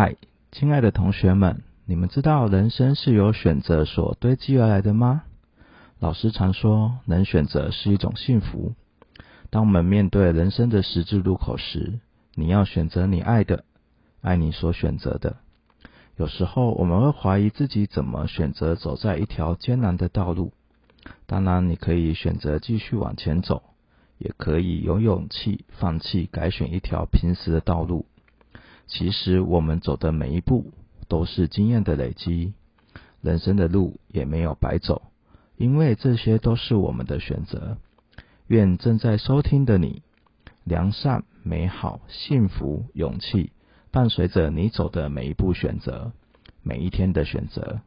嗨，亲爱的同学们，你们知道人生是由选择所堆积而来的吗？老师常说，能选择是一种幸福。当我们面对人生的十字路口时，你要选择你爱的，爱你所选择的。有时候我们会怀疑自己怎么选择走在一条艰难的道路。当然，你可以选择继续往前走，也可以有勇气放弃，改选一条平时的道路。其实，我们走的每一步都是经验的累积，人生的路也没有白走，因为这些都是我们的选择。愿正在收听的你，良善、美好、幸福、勇气，伴随着你走的每一步选择，每一天的选择。